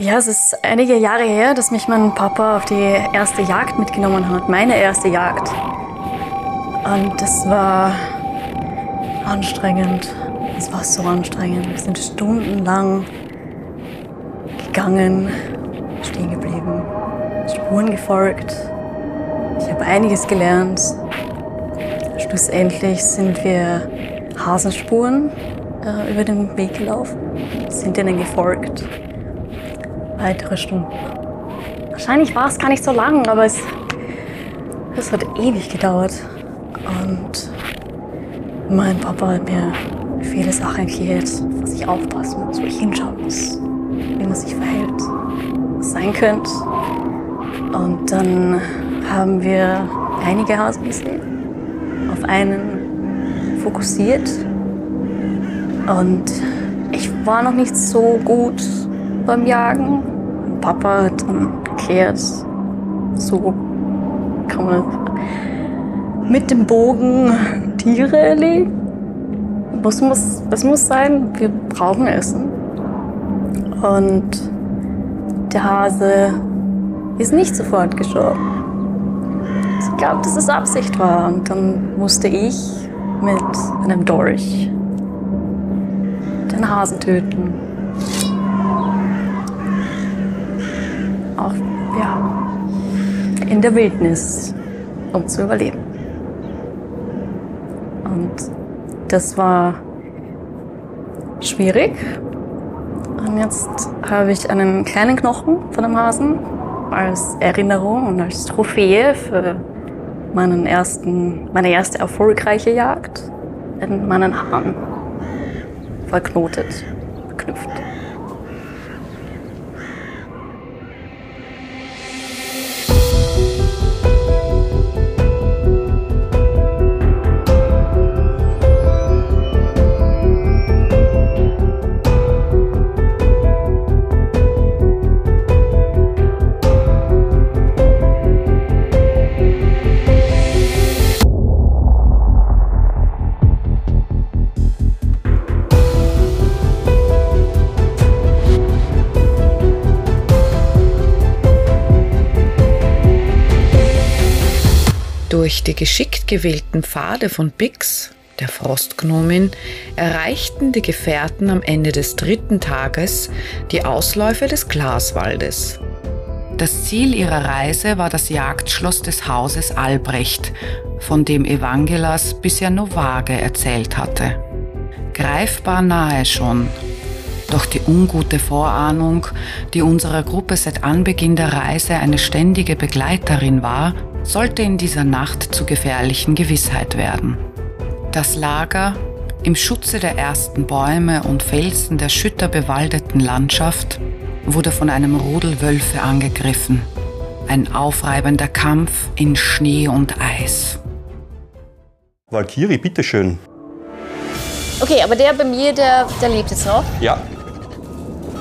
Ja, es ist einige Jahre her, dass mich mein Papa auf die erste Jagd mitgenommen hat. Meine erste Jagd. Und das war anstrengend. Es war so anstrengend. Wir sind stundenlang gegangen, stehen geblieben, Spuren gefolgt. Ich habe einiges gelernt. Schlussendlich sind wir Hasenspuren äh, über den Weg gelaufen, sind ihnen gefolgt. Weitere Stunden. Wahrscheinlich war es gar nicht so lang, aber es, es hat ewig gedauert. Und mein Papa hat mir viele Sachen erklärt, was ich aufpassen muss, wo ich hinschauen muss, wie man sich verhält, was sein könnte. Und dann haben wir einige Hasen gesehen, auf einen fokussiert. Und ich war noch nicht so gut beim Jagen. Papa hat dann erklärt, so kann man mit dem Bogen Tiere erlegen. Das muss, das muss sein, wir brauchen Essen. Und der Hase ist nicht sofort gestorben. Ich glaube, dass es Absicht war. Und dann musste ich mit einem Dolch den Hasen töten. Auch, ja, in der Wildnis, um zu überleben. Und das war schwierig. Und jetzt habe ich einen kleinen Knochen von dem Hasen als Erinnerung und als Trophäe für meinen ersten, meine erste erfolgreiche Jagd in meinen Haaren verknotet, verknüpft. Durch die geschickt gewählten Pfade von Bix, der Frostgnomin, erreichten die Gefährten am Ende des dritten Tages die Ausläufe des Glaswaldes. Das Ziel ihrer Reise war das Jagdschloss des Hauses Albrecht, von dem Evangelas bisher nur vage erzählt hatte. Greifbar nahe schon, doch die ungute Vorahnung, die unserer Gruppe seit Anbeginn der Reise eine ständige Begleiterin war, sollte in dieser Nacht zu gefährlichen Gewissheit werden. Das Lager im Schutze der ersten Bäume und Felsen der schütterbewaldeten Landschaft wurde von einem Rudel Wölfe angegriffen. Ein aufreibender Kampf in Schnee und Eis. Valkyrie, bitteschön. Okay, aber der bei mir, der, der lebt jetzt noch. Ja.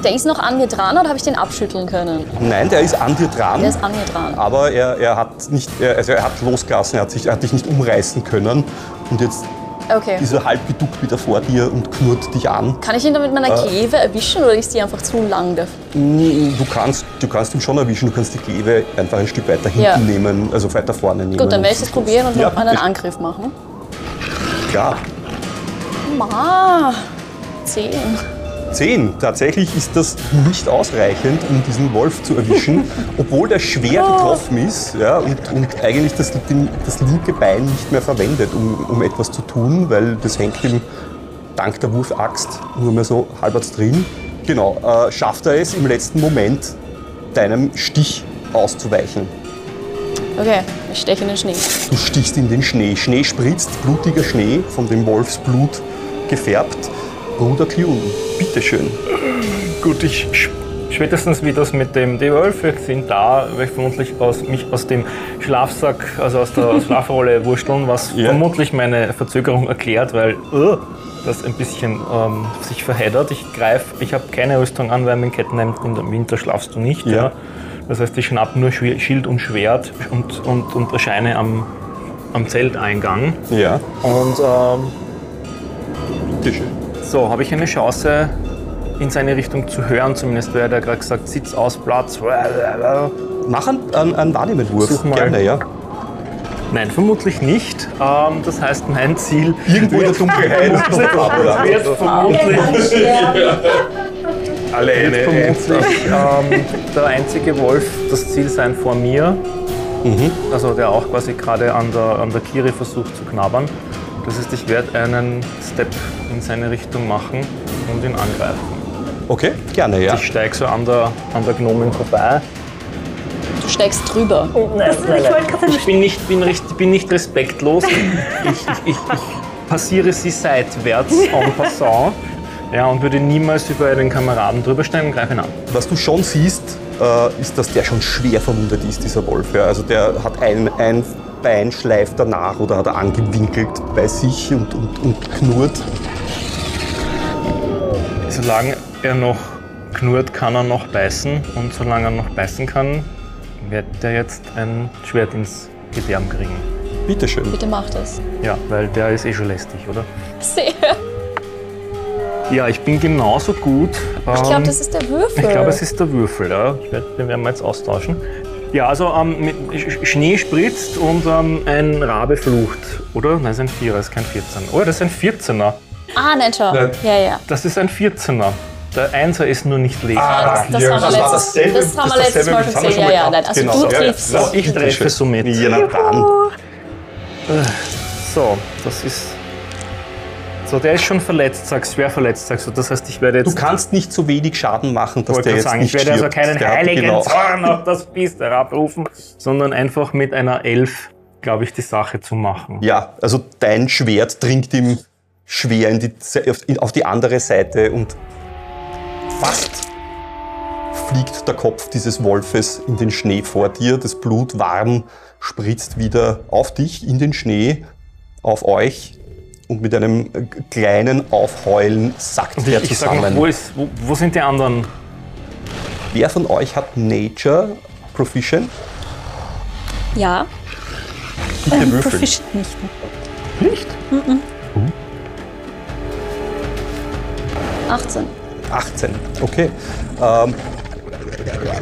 Der ist noch an mir dran oder habe ich den abschütteln können? Nein, der ist an dir dran. Der ist an mir dran. Aber er, er hat nicht, er, also er hat losgelassen, er hat, sich, er hat dich nicht umreißen können. Und jetzt Okay. ist er halb geduckt wieder vor dir und knurrt dich an. Kann ich ihn da mit meiner Äh. Kleve erwischen oder ist die einfach zu lang dafür? Du kannst, du kannst ihn schon erwischen, du kannst die Kleve einfach ein Stück weiter hinten Ja. nehmen, also weiter vorne nehmen. Gut, dann werde ich das probieren und ja, einen. Angriff machen. Klar. Ma, 10. Zehn. Tatsächlich ist das nicht ausreichend, um diesen Wolf zu erwischen, obwohl der schwer Oh. getroffen ist ja, und, und eigentlich das, den, das linke Bein nicht mehr verwendet, um, um etwas zu tun, weil das hängt ihm dank der Wurfaxt nur mehr so halbwegs drin. Genau, äh, schafft er es im letzten Moment, deinem Stich auszuweichen. Okay, ich steche in den Schnee. Du stichst in den Schnee. Schnee spritzt, blutiger Schnee, von dem Wolfsblut gefärbt. Bruder Klun, bitteschön. Gut, ich spätestens wie das mit dem, die Wölfe sind da, werde ich vermutlich aus, mich aus dem Schlafsack, also aus der Schlafrolle wursteln, was Ja. vermutlich meine Verzögerung erklärt, weil uh, das ein bisschen ähm, sich verheddert. Ich greife, ich habe keine Rüstung an, weil mit Kettenhemd im Winter schlafst du nicht. Ja. Ja. Das heißt, ich schnapp nur Schild und Schwert und, und, und erscheine am, am Zelteingang. Ja, Und ähm, bitteschön. So, habe ich eine Chance, in seine Richtung zu hören, zumindest, weil er gerade gesagt, Sitz aus, Platz. Mach einen, einen, einen Wahrnehmenwurf. Such mal. Gerne, ja. Nein, vermutlich nicht. Ähm, das heißt, mein Ziel Irgendwo in der Dunkelheit. wird vermutlich Alleine. vermutlich ähm, der einzige Wolf das Ziel sein vor mir. Also der auch quasi gerade an der, an der Kiri versucht zu knabbern. Das heißt, ich werde einen Step in seine Richtung machen und ihn angreifen. Okay, gerne, ja. Ich steige so an der, an der Gnomin vorbei. Du steigst drüber. Nein, ich wollte gerade sagen, ich bin nicht, bin, recht, bin nicht respektlos. Ich, ich, ich, ich passiere sie seitwärts en passant. Ja, und würde niemals über einen Kameraden drüber steigen und greife ihn an. Was du schon siehst, äh, ist, dass der schon schwer verwundet ist, dieser Wolf. Ja. Also der hat ein, ein Bein schleift danach oder hat er angewinkelt bei sich und, und, und knurrt. Solange er noch knurrt, kann er noch beißen. Und solange er noch beißen kann, wird er jetzt ein Schwert ins Gedärm kriegen. Bitteschön. Bitte mach das. Ja, weil der ist eh schon lästig, oder? Sehr. Ja, ich bin genauso gut. Ich glaube, das ist der Würfel. Ich glaube, es ist der Würfel, ja. Ich werd, den werden wir jetzt austauschen. Ja, also ähm, mit Sch- Schnee spritzt und ähm, ein Rabe flucht, oder? Nein, das ist ein Vierer, das ist kein 14. Oh, das ist ein 14er. Ah, nein, schau. Nein. Ja, ja. Das ist ein 14er. Der Einser ist nur nicht lesbar. Das, das, haben wir letztes, dasselbe- das haben wir letztes Mal schon gesehen. das Ja, ja, nein. Also gehabt. du Genau. Ja, ja. triffst. So, ich treffe somit. Ja, na dann. So, das ist. So, der ist schon verletzt, sagst schwer verletzt, sagst du. Das heißt, ich werde Du jetzt. kannst nicht so wenig Schaden machen, dass der jetzt sagen, nicht ich werde also stirbt. keinen Der heiligen genau. Zorn auf das Biest herabrufen, sondern einfach mit einer Elf, glaube ich, die Sache zu machen. Ja, also dein Schwert dringt ihm schwer in die, auf- die andere Seite und fast fliegt der Kopf dieses Wolfes in den Schnee vor dir. Das Blut warm spritzt wieder auf dich, in den Schnee, auf euch. Und mit einem kleinen Aufheulen sackt er ich, ich sag noch, zusammen. wo, ist, wo, wo sind die anderen? Wer von euch hat Nature Proficient? Ja. Bitte würfeln. Proficient nicht. Nicht? 18. 18, okay. Ähm,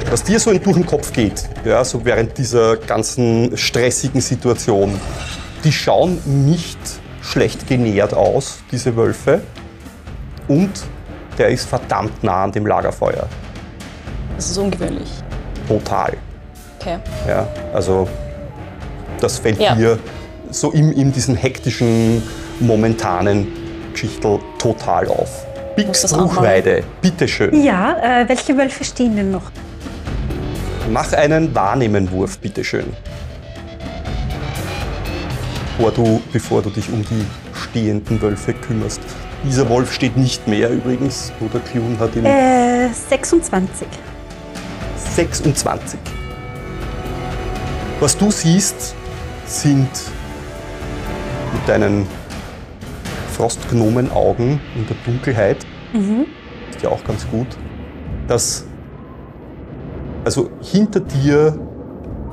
was dir so durch den Kopf geht, ja, so während dieser ganzen stressigen Situation, die schauen nicht schlecht genährt aus, diese Wölfe. Und der ist verdammt nah an dem Lagerfeuer. Das ist ungewöhnlich. Total. Okay. Ja, also das fällt Ja. dir so in, in diesen hektischen, momentanen Geschichtel total auf. Muss Bix das auch mal- Bruchweide, bitteschön. Ja, äh, welche Wölfe stehen denn noch? Mach einen Wahrnehmenwurf, bitteschön. Bevor du, bevor du dich um die stehenden Wölfe kümmerst. Dieser Wolf steht nicht mehr übrigens. Bruder Klun hat ihn Äh, 26. 26. Was du siehst, sind mit deinen Frostgnomenaugen in der Dunkelheit, ist ja auch ganz gut, dass also hinter dir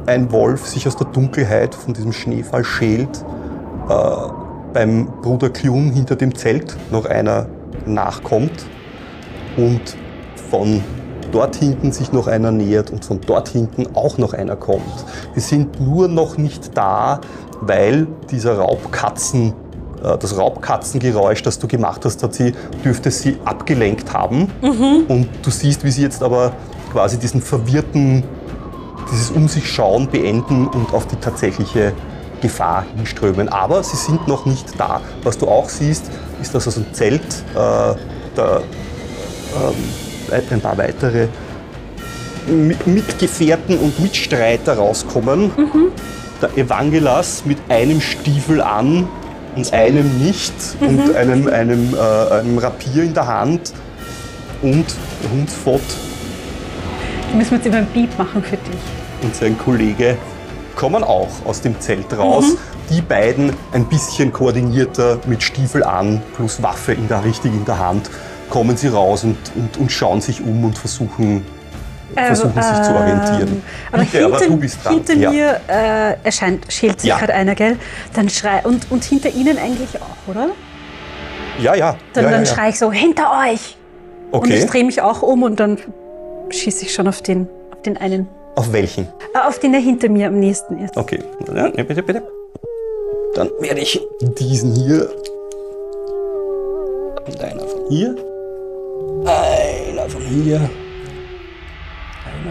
ein Wolf sich aus der Dunkelheit von diesem Schneefall schält, äh, beim Bruder Klun hinter dem Zelt noch einer nachkommt und von dort hinten sich noch einer nähert und von dort hinten auch noch einer kommt. Die sind nur noch nicht da, weil dieser Raubkatzen, das Raubkatzengeräusch, das du gemacht hast, hat sie, dürfte sie abgelenkt haben. Und du siehst, wie sie jetzt aber quasi diesen verwirrten, dieses Um sich schauen beenden und auf die tatsächliche Gefahr hinströmen. Aber sie sind noch nicht da. Was du auch siehst, ist, dass aus dem Zelt äh, der ähm, ein paar weitere Mi- Mitgefährten und Mitstreiter rauskommen. Der Evangelas mit einem Stiefel an und einem nicht und einem, einem, äh, einem Rapier in der Hand und Hundsfott Müssen wir jetzt immer ein Beep machen für dich. und sein Kollege kommen auch aus dem Zelt raus. Die beiden ein bisschen koordinierter mit Stiefel an plus Waffe in der, richtig in der Hand kommen sie raus und, und, und schauen sich um und versuchen, versuchen sich zu orientieren. Ähm, Aber Bitte, hinter, aber du bist dran. hinter ja. mir äh, erscheint, schält sich Ja. gerade einer, gell? Dann schrei und, und hinter Ihnen eigentlich auch, oder? Ja, ja. Dann, ja, dann schrei ich so, hinter euch! Und ich Okay. drehe mich auch um und dann schieße ich schon auf den, auf den einen. Auf welchen? Äh, auf den, der hinter mir am nächsten ist. Okay. Ja, bitte, bitte. Dann werde ich diesen hier. Und einer von hier. Einer von hier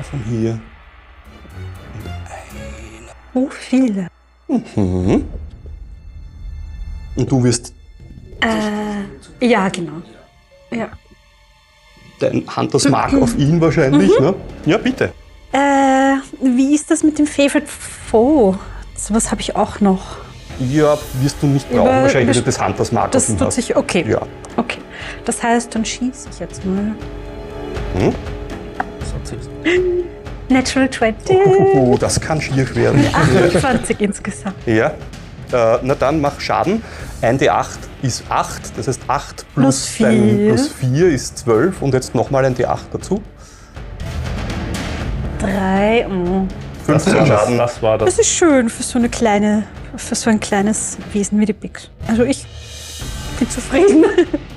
einer von hier. Und einer. So viele. Mhm. Und du wirst. Äh, ja, genau. Ja. Dein Hunters Mark auf ihn wahrscheinlich, mhm. ne? Ja, bitte. Äh, wie ist das mit dem Favorite Foe? Was habe ich auch noch? Ja, wirst du nicht brauchen. Über, wahrscheinlich du das Hunters Mark das auf ihn tut hast. sich, Okay. Ja. Okay. Das heißt, dann schieße ich jetzt mal. Hm? 20. Natural 20. Oh, das kann schwierig werden. 28 insgesamt. Ja. Äh, na dann mach Schaden. 1d8 ist 8, das heißt 8 plus, plus 4. Plus 4 ist 12 und jetzt nochmal ein d8 dazu. 3. Oh. 15 das Schaden. Das war das. Das ist schön für so eine kleine, für so ein kleines Wesen wie die Bix. Also ich bin zufrieden.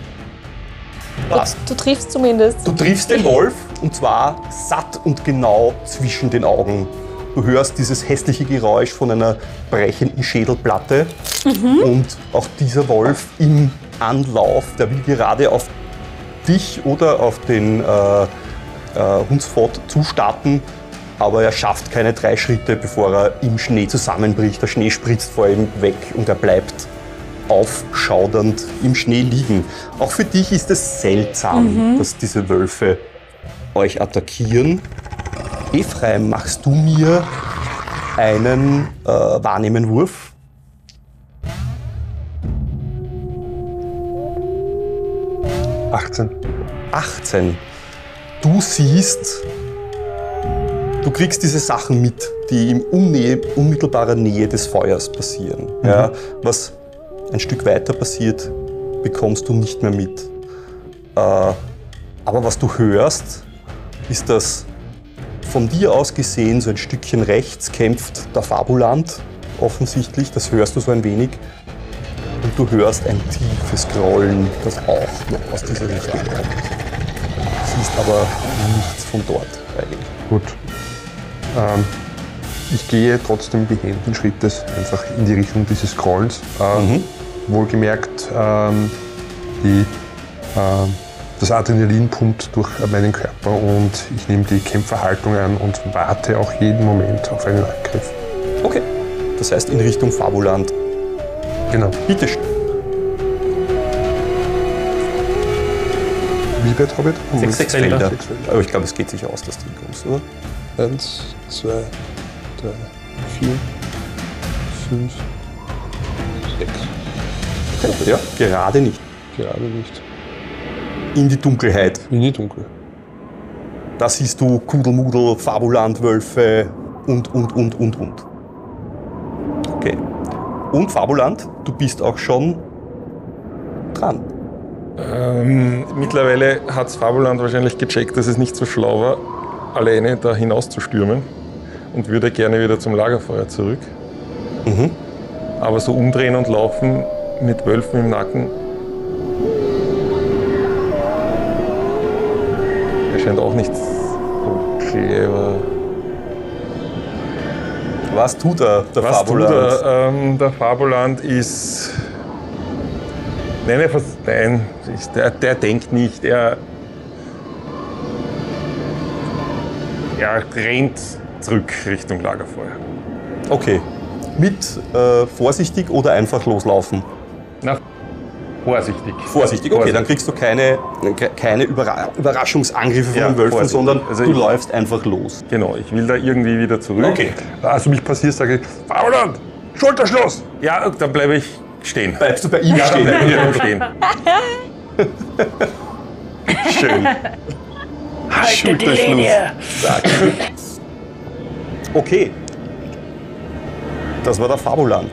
Passt. Du triffst zumindest. Du triffst den Wolf und zwar satt und genau zwischen den Augen. Du hörst dieses hässliche Geräusch von einer brechenden Schädelplatte und auch dieser Wolf im Anlauf, der will gerade auf dich oder auf den äh, äh, Hunsfort zustarten, aber er schafft keine drei Schritte, bevor er im Schnee zusammenbricht. Der Schnee spritzt vor ihm weg und er bleibt aufschaudernd im Schnee liegen. Auch für dich ist es seltsam, dass diese Wölfe euch attackieren. Ephraim, machst du mir einen äh, Wahrnehmenwurf? Äh, 18. 18. Du siehst, du kriegst diese Sachen mit, die in unmittelbarer Nähe des Feuers passieren. Ja, was ein Stück weiter passiert, bekommst du nicht mehr mit. Äh, aber was du hörst, ist, dass von dir aus gesehen, so ein Stückchen rechts, kämpft der Fabuland offensichtlich. Das hörst du so ein wenig. Und du hörst ein tiefes Grollen, das auch noch aus dieser Richtung kommt. Siehst aber nichts von dort eigentlich. Gut. Ähm, ich gehe trotzdem behenden Schrittes einfach in die Richtung dieses Scrollens. Ähm, Wohlgemerkt, ähm, die, ähm, das Adrenalin pumpt durch meinen Körper und ich nehme die Kämpferhaltung an und warte auch jeden Moment auf einen Angriff. Okay. Das heißt in Richtung Fabuland. Genau. Bitte schön. Wie weit habe ich? Sechs, Sechs Felder. Felder. Sechs Felder. Aber ich glaube, es geht sich aus, dass du hinkommst, oder? Eins, zwei, drei, vier, fünf. Ja, gerade nicht. Gerade nicht. In die Dunkelheit. In die Dunkel. Da siehst du Kudelmudel, Fabuland, Wölfe und, und, und, und, und. Okay. Und Fabuland, du bist auch schon dran. Ähm, mittlerweile hat Fabuland wahrscheinlich gecheckt, dass es nicht so schlau war, alleine da hinauszustürmen und würde gerne wieder zum Lagerfeuer zurück. Aber so umdrehen und laufen mit Wölfen im Nacken erscheint auch nicht so clever. Was tut er, der Was tut Fabuland? er? Ähm, der Fabuland ist. Nein, er nein der, der denkt nicht. Er. Er rennt zurück Richtung Lagerfeuer. Okay. Mit äh, vorsichtig oder einfach loslaufen? Na, vorsichtig. Vorsichtig, okay, dann kriegst du keine, ke- keine Überra Überraschungsangriffe von Ja, den Wölfen, vorsichtig. sondern Also du ich- läufst einfach los. Genau, ich will da irgendwie wieder zurück. Okay. Also mich passiert, sage ich, Fabuland, Schulterschluss! Ja, dann bleibe ich stehen. Bleibst du bei ihm Ja, dann stehen? bleibe ich dann stehen. Schön. Schulterschluss. Zack. Okay. Das war der Fabuland.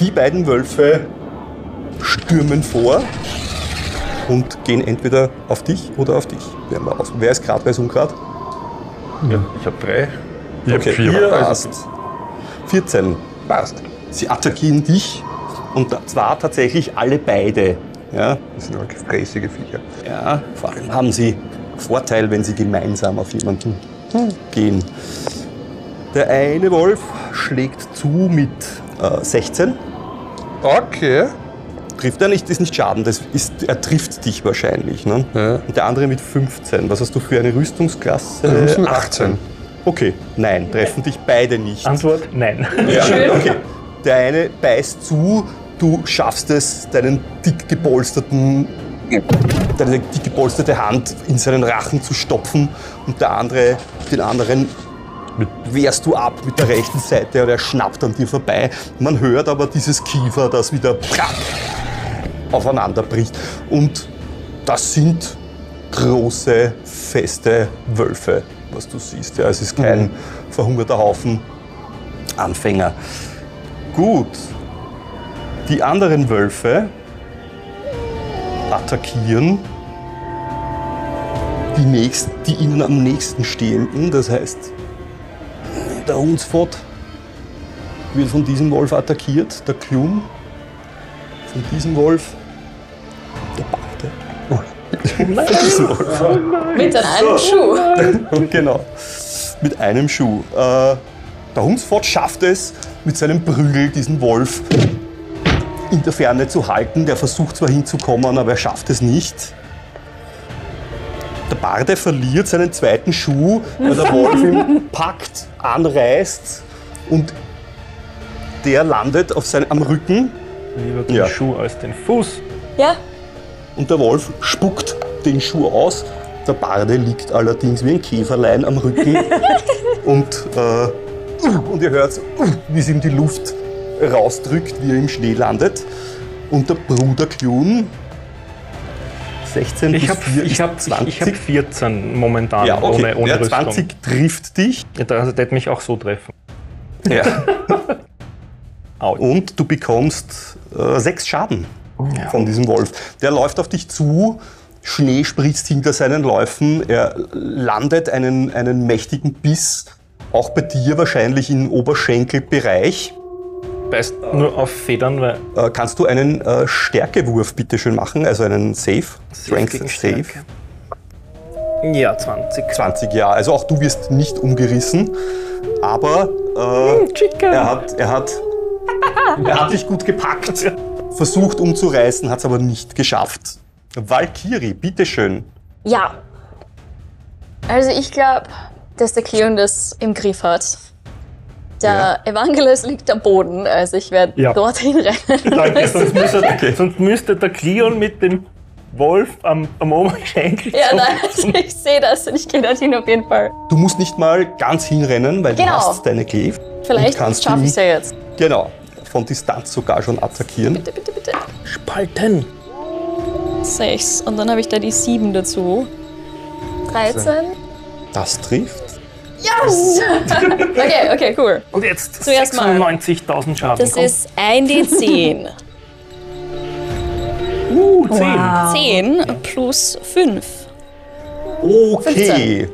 Die beiden Wölfe stürmen vor und gehen entweder auf dich oder auf dich. Wer ist gerade, wer ist ungrad? Ja, ich habe drei. Okay, vier, vier, also- passt. 14. Passt. Sie attackieren dich und zwar tatsächlich alle beide. Ja, Das sind auch gefräßige Viecher. ja, vor allem haben sie Vorteil, wenn sie gemeinsam auf jemanden gehen. Der eine Wolf schlägt zu mit äh, 16. Okay. Trifft er nicht, ist nicht Schaden, das ist, er trifft dich wahrscheinlich. Ne? Ja. Und der andere mit 15. Was hast du für eine Rüstungsklasse? Rüstung 18. Okay, nein, treffen dich beide nicht. Antwort: Nein. Ja, okay. Der eine beißt zu, du schaffst es, deinen dick gepolsterten, deine dick gepolsterte Hand in seinen Rachen zu stopfen und der andere, den anderen wehrst du ab mit der rechten Seite und er schnappt an dir vorbei. Man hört aber dieses Kiefer, das wieder prack aufeinander bricht. Und das sind große, feste Wölfe, was du siehst. Ja, es ist kein verhungerter Haufen Anfänger. Gut. Die anderen Wölfe attackieren die, nächsten, die ihnen am nächsten stehenden. Das heißt, der Hunsfort wird von diesem Wolf attackiert, der Klum von diesem Wolf, der Barte. Von diesem Wolf. Mit einem Schuh. genau. Mit einem Schuh. Äh, der Hunsfort schafft es, mit seinem Prügel diesen Wolf in der Ferne zu halten. Der versucht zwar hinzukommen, aber er schafft es nicht. Der Barde verliert seinen zweiten Schuh, weil der Wolf ihn packt, anreißt und der landet auf sein, am Rücken Lieber den Ja. Schuh als den Fuß. Ja, und der Wolf spuckt den Schuh aus. Der Barde liegt allerdings wie ein Käferlein am Rücken und, äh, und ihr hört, wie es ihm die Luft rausdrückt, wie er im Schnee landet. Und der Bruder Klun, 16 Ich bis habe 4 ich ist hab, 20. ich hab 14 momentan ja, okay. ohne, ohne ja, Rüstung. 20 trifft dich. Ja, Also der hätte mich auch so treffen. Ja. Autsch. Und du bekommst äh, sechs Schaden Ja. von diesem Wolf. Der läuft auf dich zu, Schnee spritzt hinter seinen Läufen, er landet einen, einen mächtigen Biss, auch bei dir wahrscheinlich im Oberschenkelbereich. Beißt nur auf Federn, weil Äh, kannst du einen äh, Stärkewurf bitte schön machen, also einen Save? Strength gegen Save. Ja, 20. 20 Jahre. Also auch du wirst nicht umgerissen, aber äh, er hat, er hat, er hat dich gut gepackt, versucht umzureißen, hat es aber nicht geschafft. Valkyrie, bitteschön. ja. Also ich glaube, dass der Cleon das im Griff hat. Der Evangelist liegt am Boden, also ich werde Ja. dorthin rennen. Danke, sonst müsste, sonst müsste der Cleon mit dem Wolf am, am Oberschenkel Ja, zum- nein, also ich sehe das und ich gehe dorthin auf jeden Fall. Du musst nicht mal ganz hinrennen, weil du Genau. hast deine Glaive. Vielleicht schaffe ich es ja jetzt. Genau, von Distanz sogar schon attackieren. Bitte, bitte, bitte. Spalten. Sechs. Und dann habe ich da die sieben dazu. 13. Das trifft. Yes! okay, okay, cool. Und jetzt Zuerst mal. 96.000 Schaden. Das Komm. ist ein D10. uh, 10. 10 plus 5. Okay.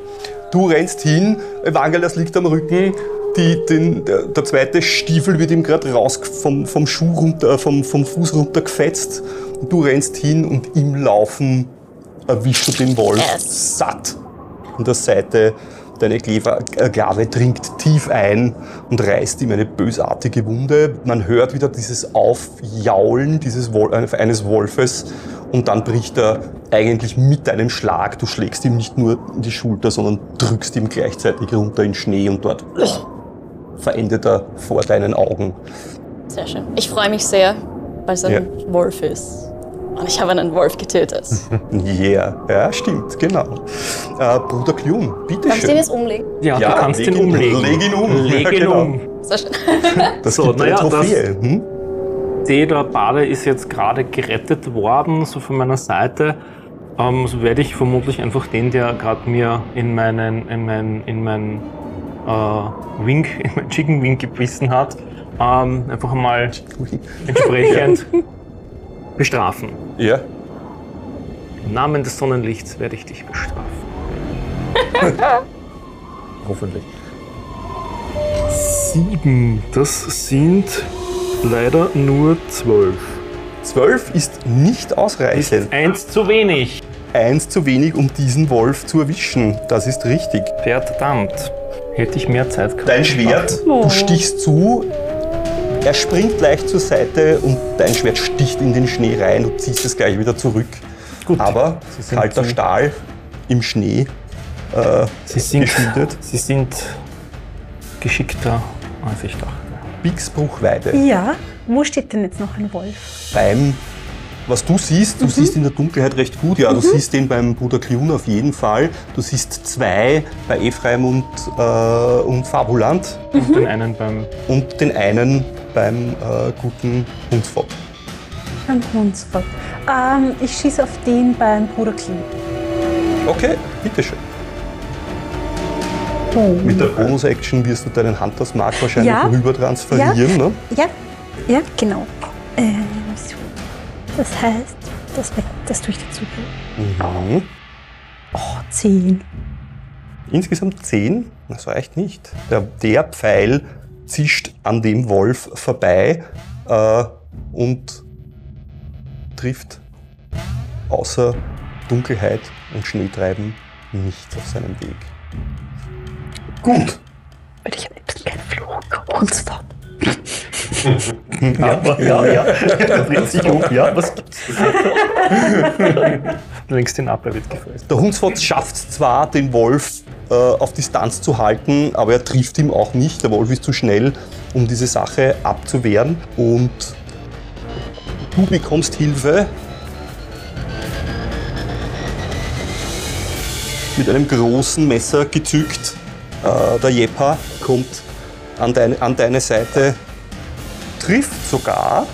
Du rennst hin, Evangelos liegt am Rücken, die, den, der, zweite Stiefel wird ihm gerade raus vom, vom Schuh runter, äh, vom, vom Fuß runtergefetzt. Und du rennst hin und im Laufen erwischst du den Wolf Yes. satt an der Seite. Deine Kleve- äh, Klave dringt tief ein und reißt ihm eine bösartige Wunde. Man hört wieder dieses Aufjaulen dieses Wol äh, eines Wolfes und dann bricht er eigentlich mit einem Schlag. Du schlägst ihm nicht nur in die Schulter, sondern drückst ihm gleichzeitig runter in Schnee und dort verendet er vor deinen Augen. Sehr schön. Ich freue mich sehr, weil es ein Ja. Wolf ist. Und ich habe einen Wolf getötet. Yeah, ja, stimmt, genau. Äh, Bruder Klum, bitte Kannst du ihn jetzt umlegen? Ja, Ja, du kannst leg ihn umlegen. leg ihn um. Leg ihn genau. um. Sehr schön. Das So, gibt eine naja, das- Trophäe. Hm? sehe, der Bade ist jetzt gerade gerettet worden, so von meiner Seite. Ähm, so werde ich vermutlich einfach den, der gerade mir in meinen, in mein, in mein äh, Wink, in mein Chicken Wing gebissen hat, ähm, einfach mal entsprechend bestrafen. Ja. Im Namen des Sonnenlichts werde ich dich bestrafen. Hoffentlich. Sieben, das sind leider nur zwölf. Zwölf ist nicht ausreichend. Eins zu wenig. Eins zu wenig, um diesen Wolf zu erwischen. Das ist richtig. Verdammt. Hätte ich mehr Zeit gehabt. Dein Schwert, du stichst zu, er springt leicht zur Seite und dein Schwert sticht in den Schnee rein. Du ziehst es gleich wieder zurück. Gut. Aber Sie sind kalter zu- Stahl im Schnee äh, Sie sind, geschmiedet. Sie sind geschickter, als ich dachte. Bix Bruchweide. Ja, wo steht denn jetzt noch ein Wolf? Beim, was du siehst, du siehst in der Dunkelheit recht gut, ja, du siehst den beim Bruder Klun auf jeden Fall. Du siehst zwei bei Ephraim und, äh, und Fabuland Und den einen beim. und den einen beim äh, guten Hundsfott. Ein Hundsfort. Ähm, ich schieße auf den beim Bruder Kling. Okay, bitteschön. Mit der Bonus-Action wirst du deinen Hunters Mark wahrscheinlich Ja. rüber transferieren, ne? Ja, ja, genau. So. Das heißt, das, das tue ich dazu. Mhm. Oh, 10. Insgesamt 10, das reicht nicht. Der, der Pfeil zischt an dem Wolf vorbei äh, und trifft außer Dunkelheit und Schneetreiben nichts auf seinem Weg. Gut. Weil ich am liebsten keinen Fluch. Hundsfort. Ja, ja, ja. Er dreht sich um. Ja, was gibt's? Du lenkst ihn ab, er wird gefressen. Der Hundsfort schafft zwar, den Wolf äh, auf Distanz zu halten, aber er trifft ihn auch nicht. Der Wolf ist zu schnell, um diese Sache abzuwehren. Und du bekommst Hilfe mit einem großen Messer gezückt. Äh, der Jepa kommt an, deine- an deine Seite, trifft sogar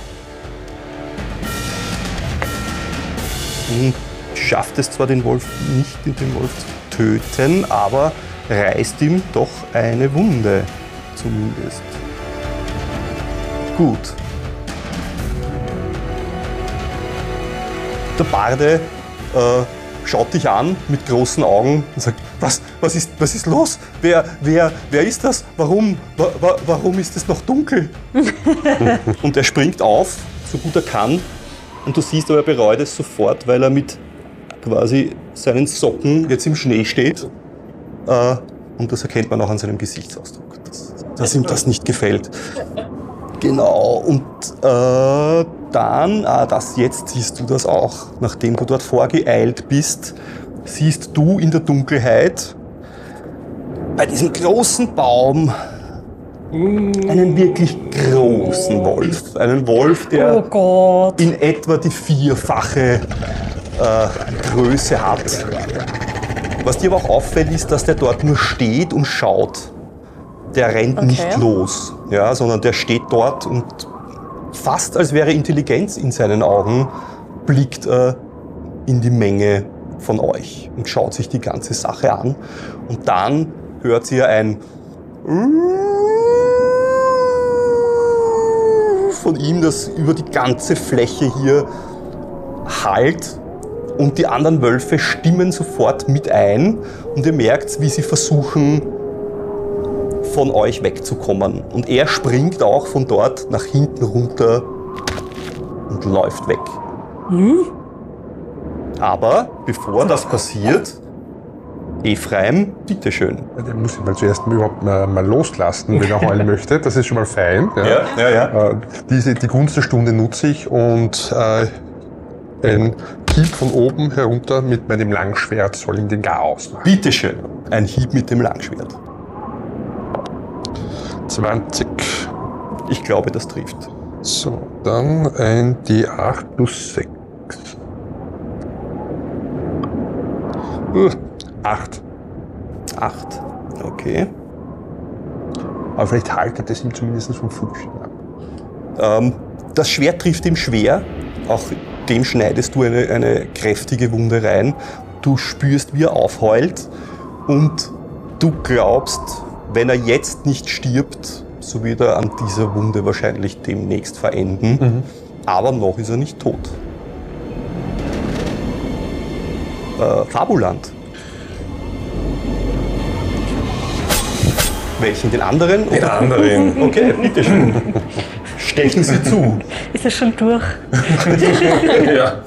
und schafft es zwar den Wolf nicht, den Wolf zu töten, aber reißt ihm doch eine Wunde zumindest. Gut. Der Barde äh, schaut dich an mit großen Augen und sagt, was, was, ist, was ist los? Wer, wer, wer ist das? Warum, wa, wa, warum ist es noch dunkel? und er springt auf, so gut er kann. Und du siehst aber, er bereut es sofort, weil er mit quasi seinen Socken jetzt im Schnee steht. Äh, und das erkennt man auch an seinem Gesichtsausdruck, dass, dass ihm das nicht gefällt. Genau, und äh, dann, ah, das jetzt siehst du das auch, nachdem du dort vorgeeilt bist, siehst du in der Dunkelheit bei diesem großen Baum einen wirklich großen Wolf. Einen Wolf, der Oh Gott. in etwa die vierfache äh, Größe hat. Was dir aber auch auffällt, ist, dass der dort nur steht und schaut. Der rennt Okay. nicht los, ja, sondern der steht dort und fast als wäre Intelligenz in seinen Augen, blickt er in die Menge von euch und schaut sich die ganze Sache an. Und dann hört ihr ein von ihm, das über die ganze Fläche hier halt und die anderen Wölfe stimmen sofort mit ein und ihr merkt, wie sie versuchen, von euch wegzukommen. Und er springt auch von dort nach hinten runter und läuft weg. Aber bevor das passiert, Ephraim, bitteschön. Der muss ich mal zuerst mal überhaupt mal, mal loslassen, wenn er heulen möchte. Das ist schon mal fein. Ja, ja, ja. Äh, diese, die Gunst der Stunde nutze ich und äh, ein Hieb von oben herunter mit meinem Langschwert soll ihm den Garaus machen. Bitteschön. Ein Hieb mit dem Langschwert. 20. Ich glaube, das trifft. So, dann ein D8 plus 6. Uh, 8. Acht. Okay. Aber vielleicht haltet es ihm zumindest vom Fuß ab. Ähm, das Schwert trifft ihm schwer. Auch dem schneidest du eine, eine kräftige Wunde rein. Du spürst, wie er aufheult. Und du glaubst, wenn er jetzt nicht stirbt, so wird er an dieser Wunde wahrscheinlich demnächst verenden. Aber noch ist er nicht tot. Äh, Fabuland. Welchen? Den anderen? Den anderen. Okay, bitteschön. stechen sie zu. Ist er schon durch? ja.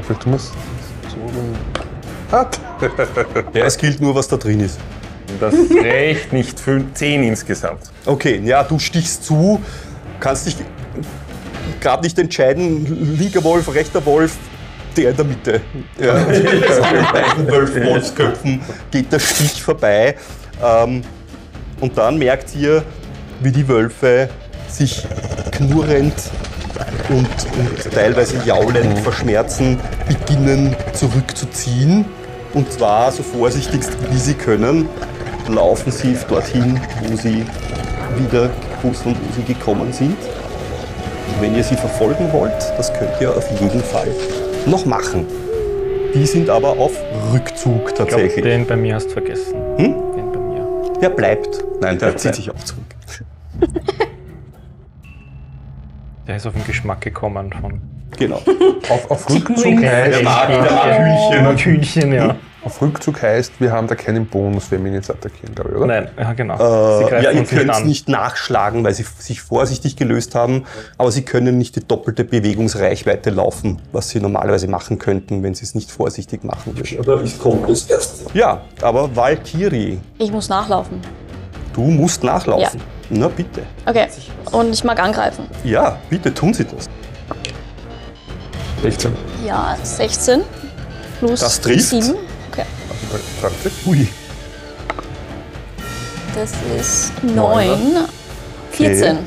Du musst so Hat. Ja, es gilt nur, was da drin ist. Das reicht nicht. Fün- Zehn insgesamt. Okay, ja, du stichst zu, kannst dich gerade nicht entscheiden, linker Wolf, rechter Wolf, der in der Mitte. Ja, beiden Wolf Wolfsköpfen geht der Stich vorbei. Ähm, und dann merkt ihr, wie die Wölfe sich knurrend und, und teilweise jaulend vor Schmerzen beginnen zurückzuziehen. Und zwar so vorsichtigst wie sie können, laufen sie dorthin, wo sie wieder gewusst und wo sie gekommen sind. Und wenn ihr sie verfolgen wollt, das könnt ihr auf jeden Fall noch machen. Die sind aber auf Rückzug Ich glaube, tatsächlich. den bei mir hast du vergessen. Hm? Den bei mir. Der bleibt. Nein, der Der zieht sich auch zurück. Der ist auf den Geschmack gekommen von. Genau. Auf, auf, Rückzug heißt, mag, der mag Hühnchen. Hühnchen, ja. auf Rückzug heißt, wir haben da keinen Bonus, wenn wir ihn jetzt attackieren, glaube ich, oder? Nein, ja, genau. Äh, ja, ihr könnt an. nicht nachschlagen, weil sie sich vorsichtig gelöst haben, aber sie können nicht die doppelte Bewegungsreichweite laufen, was sie normalerweise machen könnten, wenn sie es nicht vorsichtig machen würden. Aber ich komme das erst. Ja, aber Valkyrie, Ich muss nachlaufen. du musst nachlaufen. Na bitte. Okay. Und ich mag angreifen. Ja, bitte tun Sie das. 16. Ja, 16 plus Das trifft. 7. Okay. 20. Ui. Das ist 9. 14.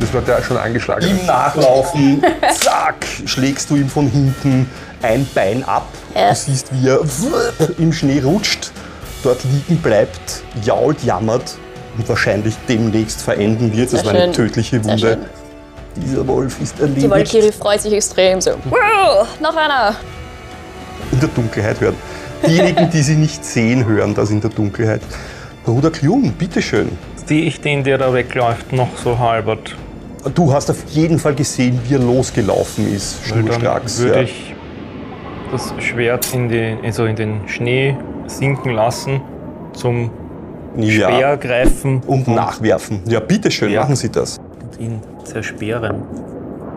Das war der schon angeschlagen. Im Nachlaufen, zack, schlägst du ihm von hinten ein Bein ab. Ja. Du siehst, wie er im Schnee rutscht, dort liegen bleibt, jault, jammert und wahrscheinlich demnächst verenden wird. Das Sehr war eine schön. tödliche Wunde. Dieser Wolf ist Die erledigt. Valkyrie freut sich extrem so. Wow, noch einer. In der Dunkelheit hören. Diejenigen, die sie nicht sehen, hören das in der Dunkelheit. Bruder Klum, bitteschön. Sehe ich den, der da wegläuft, noch so halbert? Du hast auf jeden Fall gesehen, wie er losgelaufen ist, schnurstracks. würde ja. ich das Schwert in, die, also in den Schnee sinken lassen, zum ja. Speer greifen und nachwerfen. Ja, bitteschön, Ja. machen Sie das. und ihn zersperren.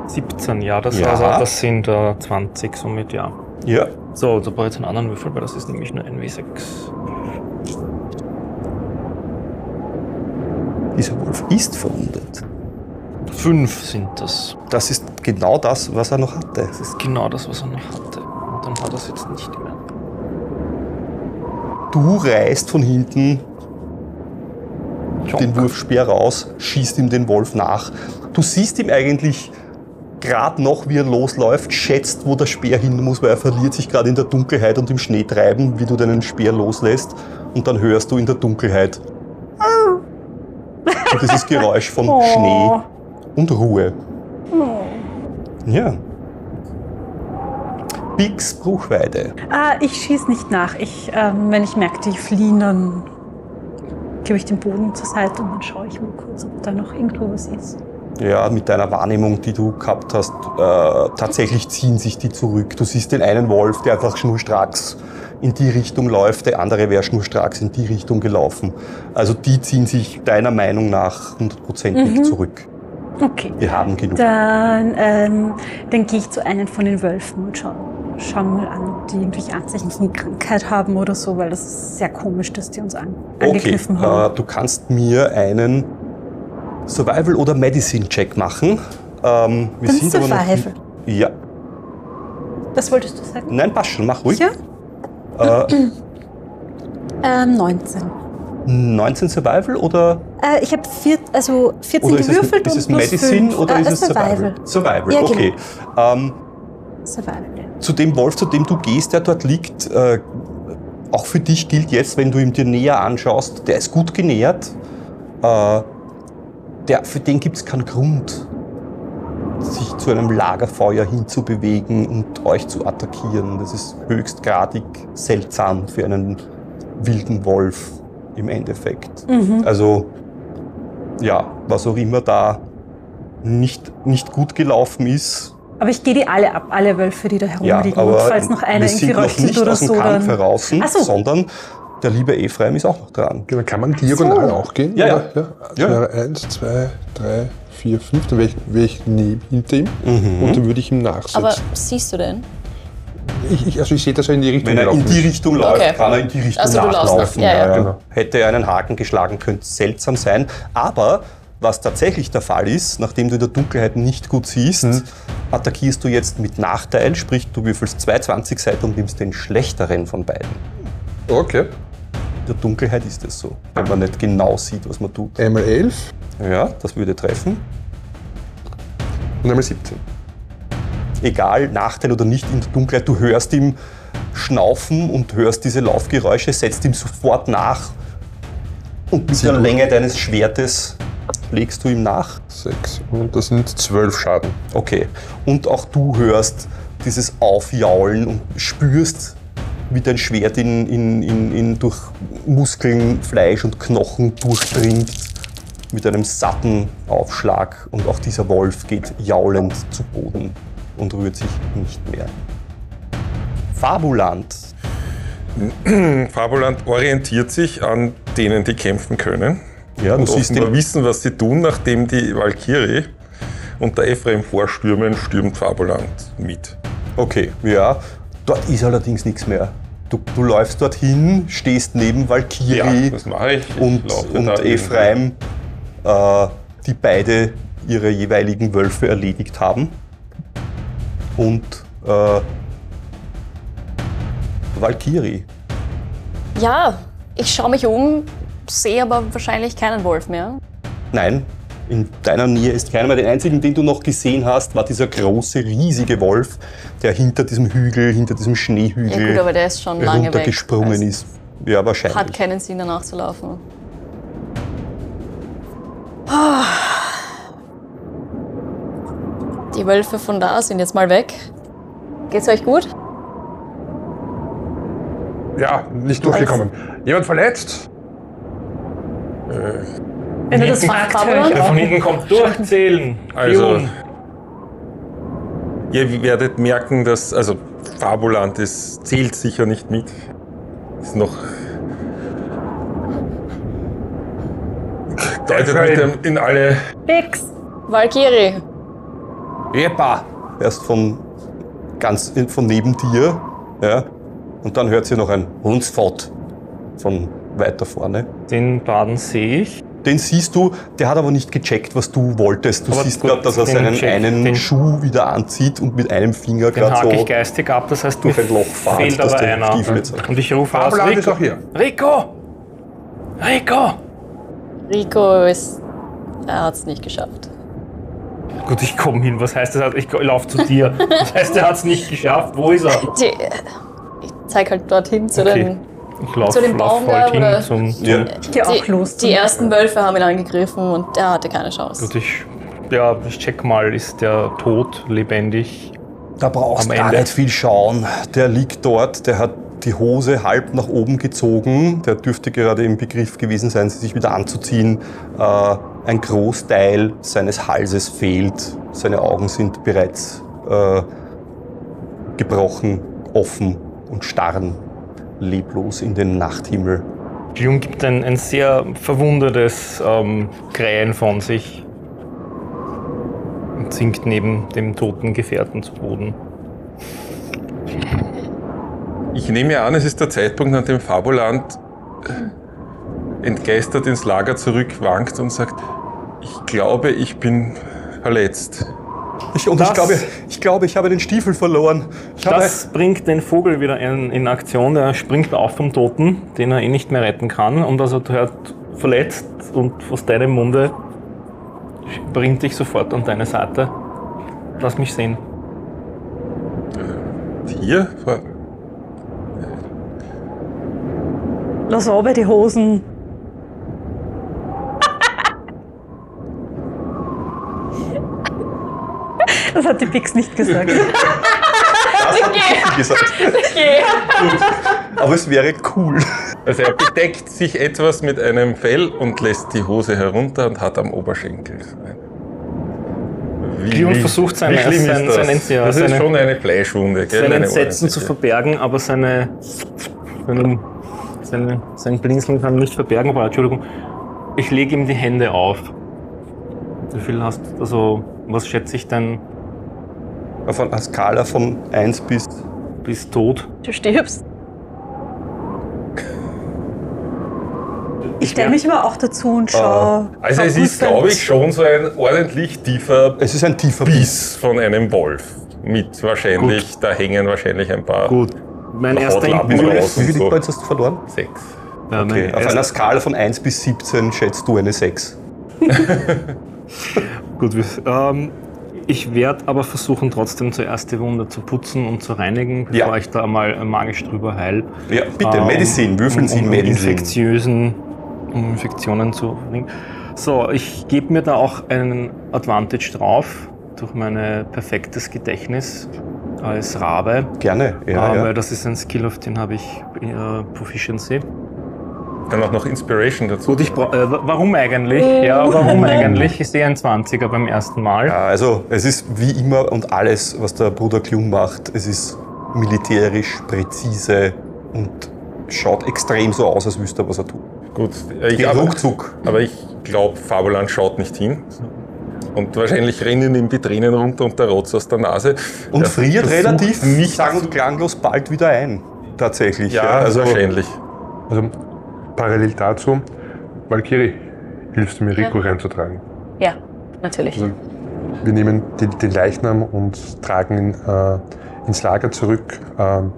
17, ja, das, Ja. Also, das sind äh, 20, somit ja. Ja. So, da brauche ich jetzt einen anderen Würfel, weil das ist nämlich nur ein W6. Dieser Wolf ist verwundet. Fünf sind das. Das ist genau das, was er noch hatte. Das ist genau das, was er noch hatte. Und dann hat er es jetzt nicht mehr. Du reißt von hinten den Wurfspeer raus, schießt ihm den Wolf nach. Du siehst ihm eigentlich gerade noch, wie er losläuft, schätzt, wo der Speer hin muss, weil er verliert sich gerade in der Dunkelheit und im Schneetreiben, wie du deinen Speer loslässt. Und dann hörst du in der Dunkelheit so dieses Geräusch von Oh. Schnee und Ruhe. Ja. Bix Bruchweide. Ah, ich schieße nicht nach. Ich, ähm, wenn ich merke, die fliehen, dann gebe ich den Boden zur Seite und dann schaue ich mal kurz, ob da noch irgendwo was ist. Ja, mit deiner Wahrnehmung, die du gehabt hast, äh, tatsächlich ziehen sich die zurück. Du siehst den einen Wolf, der einfach schnurstracks in die Richtung läuft, der andere wäre schnurstracks in die Richtung gelaufen. Also die ziehen sich deiner Meinung nach hundertprozentig zurück. Okay. Wir haben genug. Dann, ähm, dann gehe ich zu einem von den Wölfen und schaue schau mal an, die irgendwelche Anzeichen von Krankheit haben oder so, weil das ist sehr komisch, dass die uns an, Okay, angegriffen haben. äh, du kannst mir einen Survival- oder Medicine-Check machen. Ähm, wir Dann sind aber noch- Survival. Ja, Das wolltest du sagen? nein, passt schon, mach ruhig. Ja? Äh, Ähm, 19. 19 Survival oder Äh, ich habe also 14 Oder ist es, gewürfelt ist es und plus Medicine fünf. oder äh, ist es Survival? Survival, Ja, okay. Ähm, Survival. Zu dem Wolf, zu dem du gehst, der dort liegt, äh, auch für dich gilt jetzt, wenn du ihn dir näher anschaust, der ist gut genährt. Äh, der, für den gibt es keinen Grund, sich zu einem Lagerfeuer hinzubewegen und euch zu attackieren. Das ist höchstgradig seltsam für einen wilden Wolf im Endeffekt. Also, ja, was auch immer da nicht, nicht gut gelaufen ist, Aber ich gehe die alle ab, alle Wölfe, die da Ja, herumliegen. aber und falls noch einer wir irgendwie sind noch röchelt nicht oder aus dem so, Kampf dann. heraus, so. sondern der liebe Ephraim ist auch noch dran. Genau, Kann man diagonal So. auch gehen? Ja, ja. oder? ja. Ja. eins, zwei, drei, vier, fünf. Dann wäre ich, wäre ich neben hinter ihm Mhm. und dann würde ich ihm nachsetzen. Aber siehst du denn? ich, ich, also ich sehe, dass er in die Richtung Wenn er in die. Richtung läuft, Okay. kann er in die Richtung Also du laufst nachlaufen. nach- ja, ja. Genau. Hätte er einen Haken geschlagen, könnte seltsam sein. Aber was tatsächlich der Fall ist, nachdem du in der Dunkelheit nicht gut siehst, Mhm. Attackierst du jetzt mit Nachteil, sprich du würfelst 220 Seiten und nimmst den schlechteren von beiden. Okay. In der Dunkelheit ist es so, wenn man nicht genau sieht, was man tut. Einmal elf Ja, das würde treffen. und einmal 17. egal, Nachteil oder nicht in der Dunkelheit, du hörst ihm schnaufen und hörst diese Laufgeräusche, setzt ihm sofort nach und mit der. Länge deines Schwertes legst du ihm nach. Sechs. Und das sind zwölf Schaden. Okay. Und auch du hörst dieses Aufjaulen und spürst, wie dein Schwert in, in, in, in durch Muskeln, Fleisch und Knochen durchdringt. Mit einem satten Aufschlag. Und auch dieser Wolf geht jaulend zu Boden und rührt sich nicht mehr. Fabuland. Fabuland orientiert sich an denen, die kämpfen können. Ja, du und siehst offenbar wissen, was sie tun, nachdem die Valkyrie und der Ephraim vorstürmen, stürmt Fabuland mit. Okay, ja. Dort ist allerdings nichts mehr. Du, du läufst dorthin, stehst neben Valkyrie. mache ich. ich und, und Ephraim, äh, die beide ihre jeweiligen Wölfe erledigt haben. Und äh, Valkyrie. Ja, ich schaue mich um, sehe aber wahrscheinlich keinen Wolf mehr. Nein, in deiner Nähe ist keiner mehr. Den einzigen, den du noch gesehen hast, war dieser große, riesige Wolf, der hinter diesem Hügel, hinter diesem Ja Schneehügel gut, aber der ist schon lange weg. runtergesprungen Also, ist. Ja, wahrscheinlich. Hat keinen Sinn, danach zu laufen. Die Wölfe von da sind jetzt mal weg. Geht's euch gut? Ja, nicht durchgekommen. Jemand verletzt? Wenn er das fragt, höre ich Der auch. von hinten kommt durchzählen. Also-. Ihr werdet merken, dass, also Fabuland ist, zählt sicher nicht mit. Ist noch. Deutet mit dem in alle. Bix. Valkyrie, Epa! Erst von ganz von neben dir. Ja. Und dann hört sie noch ein Hundsfott von weiter vorne. Den Baden sehe ich. Den siehst du, der hat aber nicht gecheckt, was du wolltest. Du Aber siehst gerade, dass er den seinen check- einen Schuh wieder anzieht und mit einem Finger Den gerade so ich geistig ab, das heißt, durch ein Loch fahrt, fehlt dass aber einer. Stiefel jetzt hat. Und ich rufe aus, Fabuland ist Rico, auch hier. Rico! Rico! Rico ist. Er hat's nicht geschafft. Gut, ich komme hin. Was heißt das? Ich laufe zu dir. Das heißt, er hat es nicht geschafft. Wo ist er? Die, ich zeig halt dorthin zu Okay. den. Ich laufe Zu dem lauf Baum halt da, oder? hin zum... zum Ja. Gehe auch Die, los. die ersten Wölfe haben ihn angegriffen und er hatte keine Chance. Gut, ich, ja, ich check mal, ist der tot, lebendig? Da brauchst Am du gar Ende. nicht viel schauen. Der liegt dort, der hat die Hose halb nach oben gezogen. Der dürfte gerade im Begriff gewesen sein, sie sich wieder anzuziehen. Äh, ein Großteil seines Halses fehlt. Seine Augen sind bereits äh, gebrochen, offen und starren leblos in den Nachthimmel. Jung gibt ein, ein sehr verwundertes ähm, Krähen von sich und sinkt neben dem toten Gefährten zu Boden. Ich nehme an, es ist der Zeitpunkt, an dem Fabuland entgeistert ins Lager zurückwankt und sagt: Ich glaube, ich bin verletzt. Ich, und Das- ich glaube, ich glaube, ich habe den Stiefel verloren. Ich habe, Das bringt den Vogel wieder in, in Aktion. Der springt auf vom Toten, den er eh nicht mehr retten kann. Und also du hört verletzt und aus deinem Munde bringt dich sofort an deine Seite. Lass mich sehen. Hier? Lass oben die Hosen. Das hat die Pix nicht gesagt. das habe ich gesagt. Gut. Aber es wäre cool. Also er bedeckt sich etwas mit einem Fell und lässt die Hose herunter und hat am Oberschenkel Cleon versucht seine, wie schlimm ist sein, das? sein, ja, das ist seine, schon eine Fleischwunde, gell? sein Eine Entsetzen zu verbergen, aber seine, seine, seine, sein Blinzeln kann nicht verbergen. Aber Entschuldigung, ich lege ihm die Hände auf. Wie viel hast du, also was schätze ich denn Auf einer Skala von 1 bis. bis tot? Du stirbst. Ich stelle mich aber auch dazu und schaue. Also es ist, glaube ich, schon so ein ordentlich tiefer Es ist ein tiefer Biss. Biss von einem Wolf. Mit wahrscheinlich, da hängen wahrscheinlich ein paar Gut. Mein erster Wie und viel so. Hast du verloren? Sechs. Ja, Okay. Auf erster- einer Skala von 1 bis 17 schätzt du eine 6. Gut, wir- ähm, ich werde aber versuchen, trotzdem zuerst die Wunde zu putzen und zu reinigen, bevor Ja. ich da mal magisch drüber heil. Ja, bitte, Ähm, Medizin, würfeln Sie um, um Medizin. infektiösen, um Infektionen zu verringern. So, ich gebe mir da auch einen Advantage drauf, durch mein perfektes Gedächtnis als Rabe. Gerne, ja, äh, ja. Weil das ist ein Skill, auf den habe ich äh, Proficiency. Dann auch noch Inspiration dazu. Gut, ich bra- äh, wa- warum eigentlich? Ja, warum eigentlich? Ich sehe ein 20er beim ersten Mal. Ja, also es ist wie immer und alles, was der Bruder Klum macht, es ist militärisch präzise und schaut extrem so aus, als wüsste er, was er tut. Gut, ich, aber, ruckzuck. aber ich glaube, Fabulan schaut nicht hin. Und wahrscheinlich rennen ihm die Tränen runter und der Rotz aus der Nase. Und Er friert relativ nicht sang- und klanglos bald wieder ein. Tatsächlich. Ja, also wahrscheinlich. Also parallel dazu, Valkyrie, hilfst du mir Rico reinzutragen? Ja, natürlich. Also, wir nehmen den, den Leichnam und tragen ihn äh, ins Lager zurück, ähm,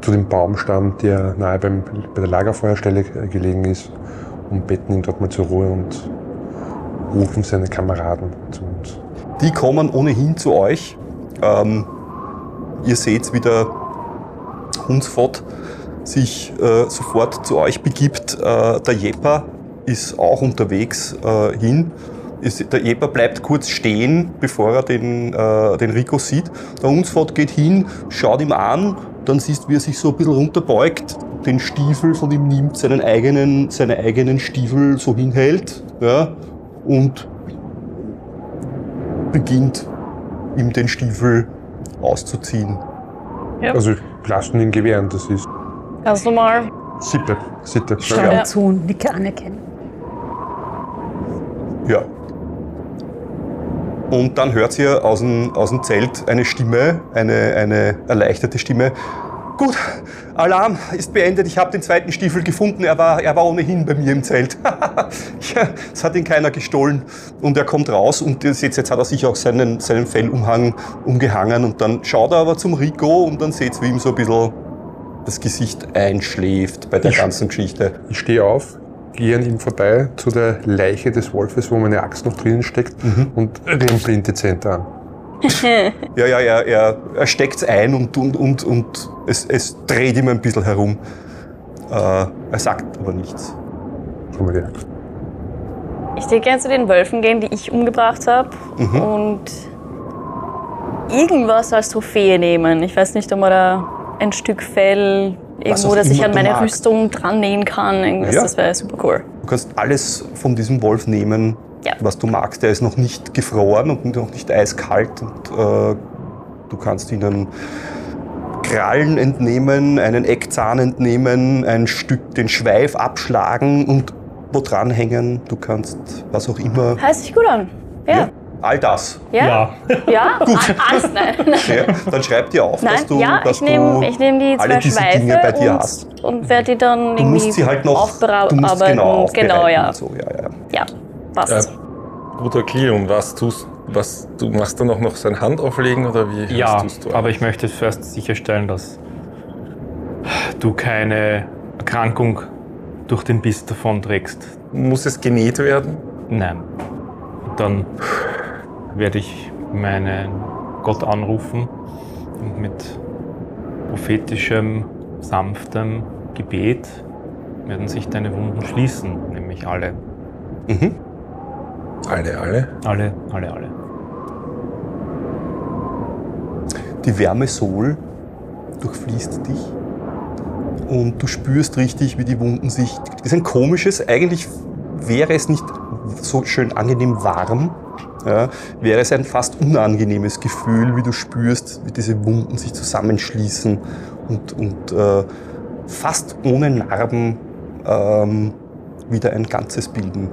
zu dem Baumstamm, der nahe beim, bei der Lagerfeuerstelle äh, gelegen ist, und betten ihn dort mal zur Ruhe und rufen seine Kameraden zu uns. Die kommen ohnehin zu euch. Ähm, ihr seht, wie der Hunsfott sich äh, sofort zu euch begibt. Äh, der Jepper ist auch unterwegs äh, hin. Ist, der Jepper bleibt kurz stehen, bevor er den, äh, den Rico sieht. Der Hunsfott geht hin, schaut ihm an, dann siehst, wie er sich so ein bisschen runterbeugt, den Stiefel von ihm nimmt, seinen eigenen, seine eigenen Stiefel so hinhält ja, und beginnt, ihm den Stiefel auszuziehen. Also lassen ihn gewähren, das ist Kannst du mal. Sitte. Sitte. Ich schaue Ja. zu und nicke anerkennen. Ja. Und dann hört ihr aus dem, aus dem Zelt eine Stimme, eine, eine erleichterte Stimme. Gut, Alarm ist beendet. Ich habe den zweiten Stiefel gefunden. Er war, er war ohnehin bei mir im Zelt. ja, es hat ihn keiner gestohlen. Und er kommt raus und ihr seht, jetzt hat er sich auch seinen, seinen Fellumhang umgehangen. Und dann schaut er aber zum Rico und dann seht ihr, wie ihm so ein bisschen das Gesicht einschläft bei der ganzen Geschichte. Ich stehe auf, gehe an ihm vorbei zu der Leiche des Wolfes, wo meine Axt noch drinnen steckt, und rempel ihn dezent an. Ja, ja, er, er, er steckt es ein und, und, und, und es, es dreht ihm ein bisschen herum. Äh, er sagt aber nichts. Komm mal her. Ich würde gerne zu den Wölfen gehen, die ich umgebracht habe. Mhm. Und irgendwas als Trophäe nehmen. Ich weiß nicht, ob man da ein Stück Fell irgendwo, auch das ich an meine magst. Rüstung dran nähen kann. Irgendwas, Ja. Das wäre super cool. Du kannst alles von diesem Wolf nehmen, Ja. was du magst. Der ist noch nicht gefroren und noch nicht eiskalt. Und äh, du kannst ihnen Krallen entnehmen, einen Eckzahn entnehmen, ein Stück den Schweif abschlagen und wo dranhängen. Du kannst was auch immer. Hört sich gut an. Ja. All das. Ja? Ja? Gut. Alles, nein. Ja, dann schreib dir auf, dass Nein, du, ja, dass ich nehme du ich nehm die alle zwei diese Schweife Dinge bei dir und, hast. und werde die dann Du irgendwie musst sie halt noch aufbereiten. du musst genau, genau, ja. So, ja, ja. Ja, passt. Äh, Bruder Cleon, was tust was, du machst dann auch noch seine Hand auflegen oder wie Ja, tust du? aber ich möchte zuerst sicherstellen, dass du keine Erkrankung durch den Biss davonträgst. Muss es genäht werden? Nein. Dann werde ich meinen Gott anrufen und mit prophetischem, sanftem Gebet werden sich deine Wunden schließen, nämlich alle. Mhm. Alle, alle. Alle, alle, alle. Die Wärme Sol durchfließt dich und du spürst richtig, wie die Wunden sich. Das ist ein komisches, eigentlich wäre es nicht so schön angenehm warm, ja, wäre es ein fast unangenehmes Gefühl, wie du spürst, wie diese Wunden sich zusammenschließen und, und äh, fast ohne Narben ähm, wieder ein Ganzes bilden.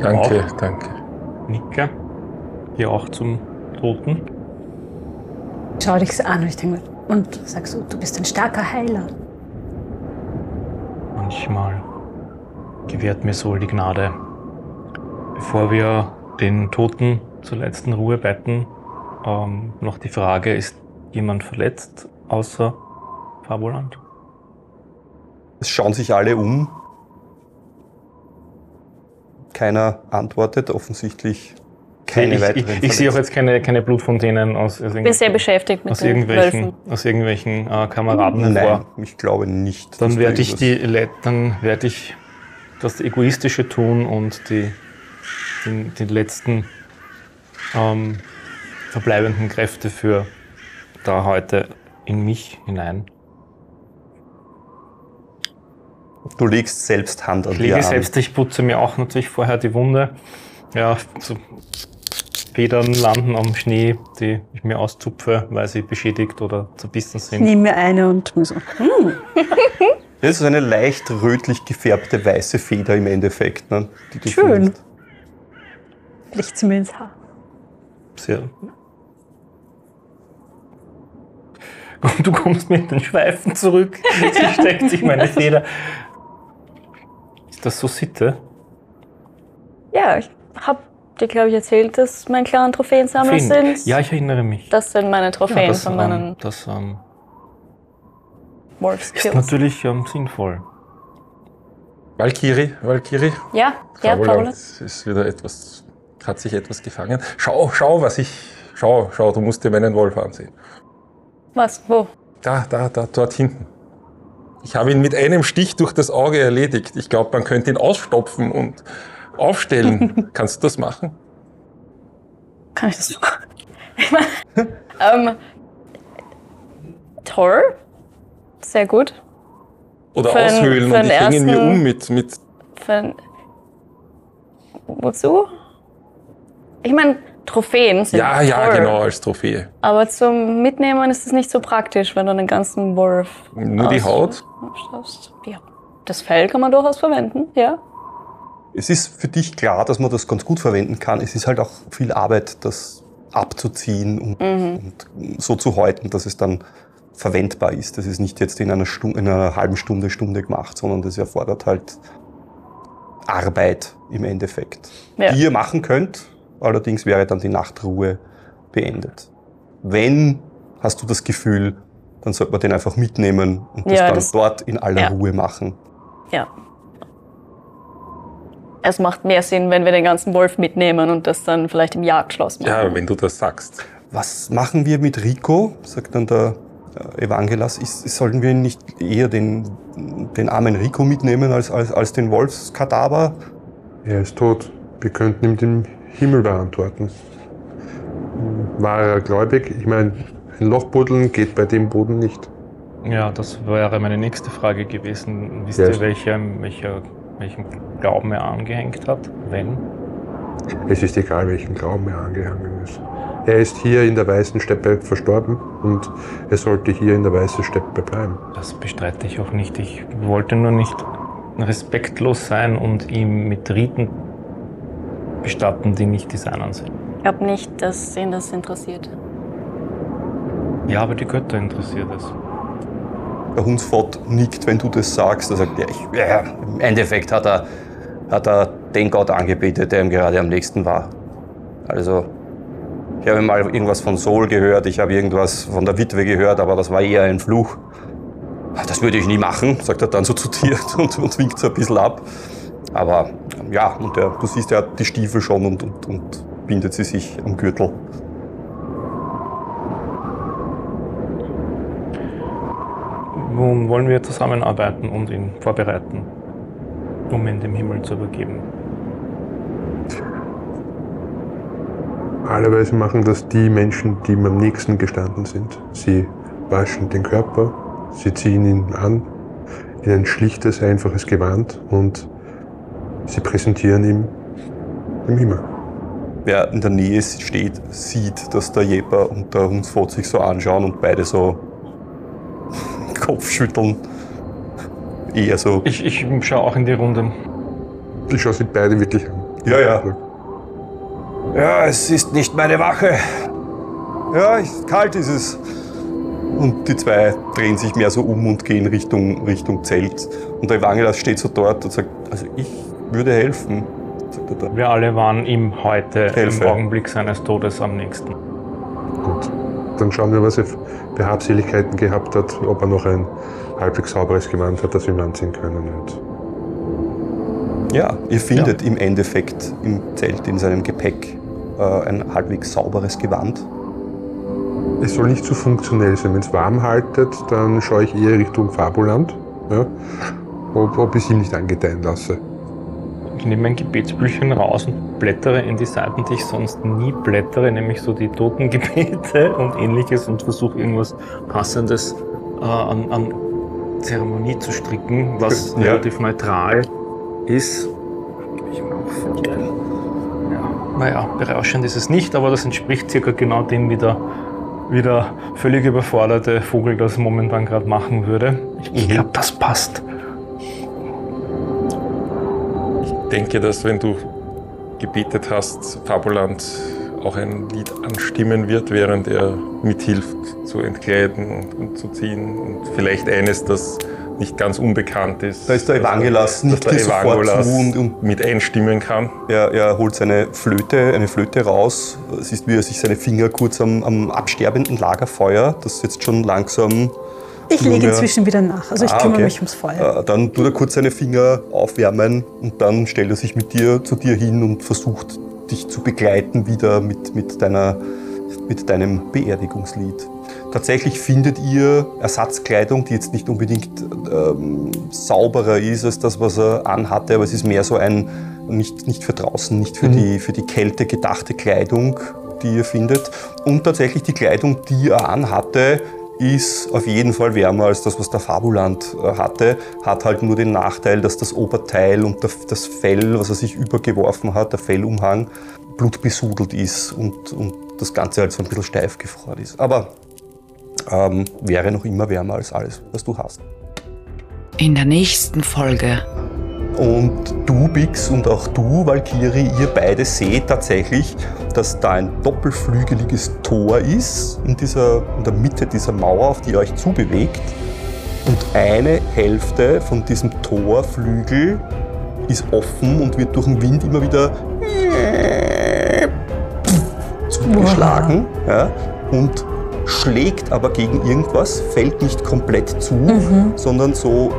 Danke, danke. Nicke. Geh auch zum Toten. Schau dich an und ich denke und sag so, du bist ein starker Heiler. Manchmal gewährt mir Sol die Gnade. Bevor wir den Toten zur letzten Ruhe betten, ähm, noch die Frage, ist jemand verletzt außer Fabuland? Es schauen sich alle um. Keiner antwortet, offensichtlich keine ich, weiteren ich, ich sehe auch jetzt keine, keine Blutfontänen aus, aus, Ich bin sehr beschäftigt mit aus den irgendwelchen, Wölfen. aus irgendwelchen äh, Kameraden Nein, hervor. ich glaube nicht. Dann werde ich, die, dann werde ich das Egoistische tun und die, den, die letzten ähm, verbleibenden Kräfte für da heute in mich hinein. Du legst selbst Hand an Ich lege selbst, ich putze mir auch natürlich vorher die Wunde. Ja, so Federn landen am Schnee, die ich mir auszupfe, weil sie beschädigt oder zerbissen Ich sind. nehme mir eine und so, hm, Das ist eine leicht rötlich gefärbte weiße Feder im Endeffekt, ne, die du Schön. liegt sie mir ins Haar. Sehr. Du kommst mit den Schweifen zurück. Sie steckt sich meine Feder. Ist das so Sitte? Ja, ich habe dir, glaube ich, erzählt, dass mein Clan Trophäensammler Trophäen. sind. Ja, ich erinnere mich. Das sind meine Trophäen das, von ähm, meinen das ähm, Wolf ist Skills. natürlich ähm, sinnvoll. Valkyrie, Valkyrie. Ja, ja, Paula. es ist wieder etwas, hat sich etwas gefangen. Schau, schau, was ich, schau, schau, du musst dir meinen Wolf ansehen. Was? Wo? Da, da, da, dort hinten. Ich habe ihn mit einem Stich durch das Auge erledigt. Ich glaube, man könnte ihn ausstopfen und aufstellen. Kannst du das machen? Kann ich das meine, ähm, toll. Sehr gut. Oder Für aushöhlen für und ich hänge ihn mir um mit, mit Für, wozu? Ich meine, Trophäen sind Ja, ja, toll. genau, als Trophäe. Aber zum Mitnehmen ist es nicht so praktisch, wenn du einen ganzen Wolf Nur die Haut? Ja. Das Fell kann man durchaus verwenden, ja. Es ist für dich klar, dass man das ganz gut verwenden kann. Es ist halt auch viel Arbeit, das abzuziehen und, und so zu häuten, dass es dann verwendbar ist. Das ist nicht jetzt in einer, Stunde, in einer halben Stunde, Stunde gemacht, sondern das erfordert halt Arbeit im Endeffekt. Ja. Die ihr machen könnt, allerdings wäre dann die Nachtruhe beendet. Wenn, hast du das Gefühl, dann sollte man den einfach mitnehmen und das Ja, dann das- dort in aller ja. Ruhe machen. Ja. Es macht mehr Sinn, wenn wir den ganzen Wolf mitnehmen und das dann vielleicht im Jagdschloss machen. Ja, wenn du das sagst. Was machen wir mit Rico? sagt dann der Evangelas. Ist, sollten wir nicht eher den, den armen Rico mitnehmen als, als, als den Wolfskadaver? Er ist tot. Wir könnten ihm den Himmel beantworten. War er gläubig? Ich meine, ein Loch buddeln geht bei dem Boden nicht. Ja, das wäre meine nächste Frage gewesen. Wisst Ja. ihr, welcher, welcher, welchen Glauben er angehängt hat? Wenn? Es ist egal, welchen Glauben er angehangen ist. Er ist hier in der Weißen Steppe verstorben und er sollte hier in der Weißen Steppe bleiben. Das bestreite ich auch nicht. Ich wollte nur nicht respektlos sein und ihm mit Riten bestatten, die nicht die seinen sind. Ich glaube nicht, dass ihn das interessiert. Ja, aber die Götter interessiert es. Der Hunsfott nickt, wenn du das sagst. Er sagt, ja, ich, ja, im Endeffekt hat er, hat er den Gott angebetet, der ihm gerade am nächsten war. Also, ich habe mal irgendwas von Sol gehört, ich habe irgendwas von der Witwe gehört, aber das war eher ein Fluch. Das würde ich nie machen, sagt er dann so zu dir und, und winkt so ein bisschen ab. Aber ja, und der, du siehst, hat die Stiefel schon und, und, und bindet sie sich am Gürtel. Nun wollen wir zusammenarbeiten und ihn vorbereiten, um ihn dem Himmel zu übergeben. Normalerweise machen das die Menschen, die ihm am nächsten gestanden sind. Sie waschen den Körper, sie ziehen ihn an in ein schlichtes, einfaches Gewand und sie präsentieren im, im Himmel. Wer in der Nähe steht, sieht, dass der Jeper und der Hundsfot sich so anschauen und beide so Kopfschütteln. Eher so. Ich, ich schaue auch in die Runde. Ich schaue sie beide wirklich an. Ja, ja. Ja, es ist nicht meine Wache. Ja, kalt ist es. Und die zwei drehen sich mehr so um und gehen Richtung, Richtung Zelt. Und der Evangelos steht so dort und sagt, also ich würde helfen. Er. Wir alle waren ihm heute Helfe. im Augenblick seines Todes am nächsten. Gut. Dann schauen wir, was er für Habseligkeiten gehabt hat, ob er noch ein halbwegs sauberes Gewand hat, das wir ihm anziehen können. Und Ja, ihr findet im Endeffekt im Zelt in seinem Gepäck ein halbwegs sauberes Gewand. es soll nicht zu funktionell sein. Wenn es warm haltet, dann schaue ich eher Richtung Fabuland, ja, ob, ob ich es ihm nicht angedeihen lasse. Ich nehme mein Gebetsbüchlein raus und blättere in die Seiten, die ich sonst nie blättere, nämlich so die Totengebete und ähnliches und versuche irgendwas Passendes äh, an, an Zeremonie zu stricken, was Ja. relativ neutral ist. Ich mir auch vorstellen. Ja. Naja, berauschend ist es nicht, aber das entspricht circa genau dem, wie der, wie der völlig überforderte Vogel das momentan gerade machen würde. Ich, ich Mhm. glaube, das passt. Ich denke, dass wenn du gebetet hast, Fabuland auch ein Lied anstimmen wird, während er mithilft zu entkleiden und, und zu ziehen. Und vielleicht eines, das nicht ganz unbekannt ist. Da ist der Evangelos, dass nickt der zu und- und- mit einstimmen kann. Er, er holt seine Flöte, eine Flöte raus. Es ist, wie er sich seine Finger kurz am, am absterbenden Lagerfeuer, das jetzt schon langsam. Ich lege inzwischen wieder nach. Also ich Ah, kümmere okay. mich ums Feuer. Äh, Dann tut er kurz seine Finger aufwärmen und dann stellt er sich mit dir zu dir hin und versucht, dich zu begleiten wieder mit, mit, deiner, mit deinem Beerdigungslied. Tatsächlich findet ihr Ersatzkleidung, die jetzt nicht unbedingt ähm, sauberer ist als das, was er anhatte, aber es ist mehr so ein, nicht, nicht für draußen, nicht für, die, für die Kälte gedachte Kleidung, die ihr findet. Und tatsächlich die Kleidung, die er anhatte, ist auf jeden Fall wärmer als das, was der Fabuland äh, hatte. Hat halt nur den Nachteil, dass das Oberteil und das Fell, was er sich übergeworfen hat, der Fellumhang, blutbesudelt ist und, und das Ganze halt so ein bisschen steif gefroren ist. Aber ähm, wäre noch immer wärmer als alles, was du hast. In der nächsten Folge. Und du, Bix, und auch du, Valkyrie, ihr beide seht tatsächlich, dass da ein doppelflügeliges Tor ist in, dieser, in der Mitte dieser Mauer, auf die ihr euch zubewegt. Und eine Hälfte von diesem Torflügel ist offen und wird durch den Wind immer wieder zugeschlagen ja, und schlägt aber gegen irgendwas, fällt nicht komplett zu, sondern so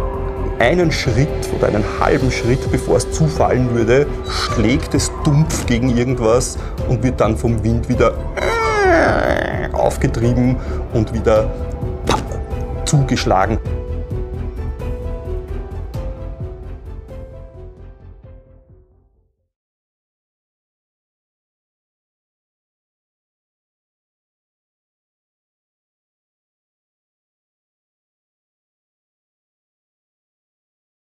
einen Schritt oder einen halben Schritt, bevor es zufallen würde, schlägt es dumpf gegen irgendwas und wird dann vom Wind wieder aufgetrieben und wieder zugeschlagen.